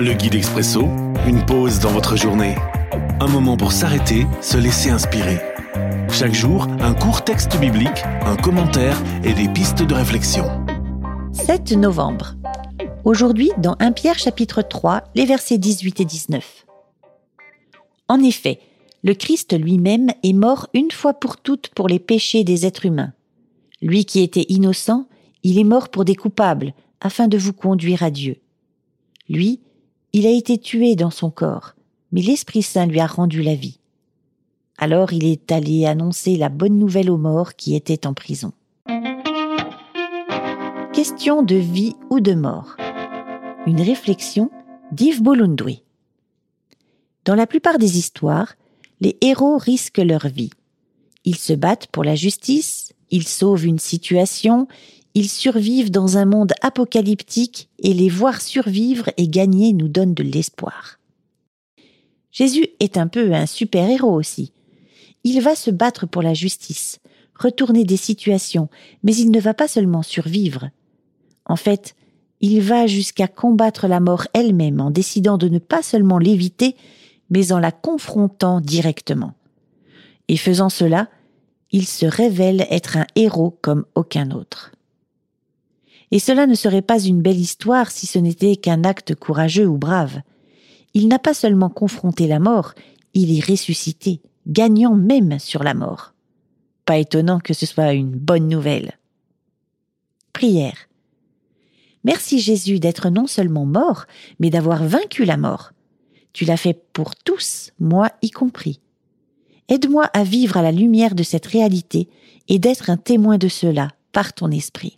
Le guide expresso, une pause dans votre journée. Un moment pour s'arrêter, se laisser inspirer. Chaque jour, un court texte biblique, un commentaire et des pistes de réflexion. 7 novembre. Aujourd'hui, dans 1 Pierre chapitre 3, les versets 18 et 19. En effet, le Christ lui-même est mort une fois pour toutes pour les péchés des êtres humains. Lui qui était innocent, il est mort pour des coupables, afin de vous conduire à Dieu. Lui, il a été tué dans son corps, mais l'Esprit Saint lui a rendu la vie. Alors il est allé annoncer la bonne nouvelle aux morts qui étaient en prison. Question de vie ou de mort. Une réflexion d'Yves Bolundoué. Dans la plupart des histoires, les héros risquent leur vie. Ils se battent pour la justice, ils sauvent une situation, ils survivent dans un monde apocalyptique et les voir survivre et gagner nous donne de l'espoir. Jésus est un peu un super-héros aussi. Il va se battre pour la justice, retourner des situations, mais il ne va pas seulement survivre. En fait, il va jusqu'à combattre la mort elle-même en décidant de ne pas seulement l'éviter, mais en la confrontant directement. Et faisant cela, il se révèle être un héros comme aucun autre. Et cela ne serait pas une belle histoire si ce n'était qu'un acte courageux ou brave. Il n'a pas seulement confronté la mort, il est ressuscité, gagnant même sur la mort. Pas étonnant que ce soit une bonne nouvelle. Prière. Merci Jésus d'être non seulement mort, mais d'avoir vaincu la mort. Tu l'as fait pour tous, moi y compris. Aide-moi à vivre à la lumière de cette réalité et d'être un témoin de cela par ton esprit.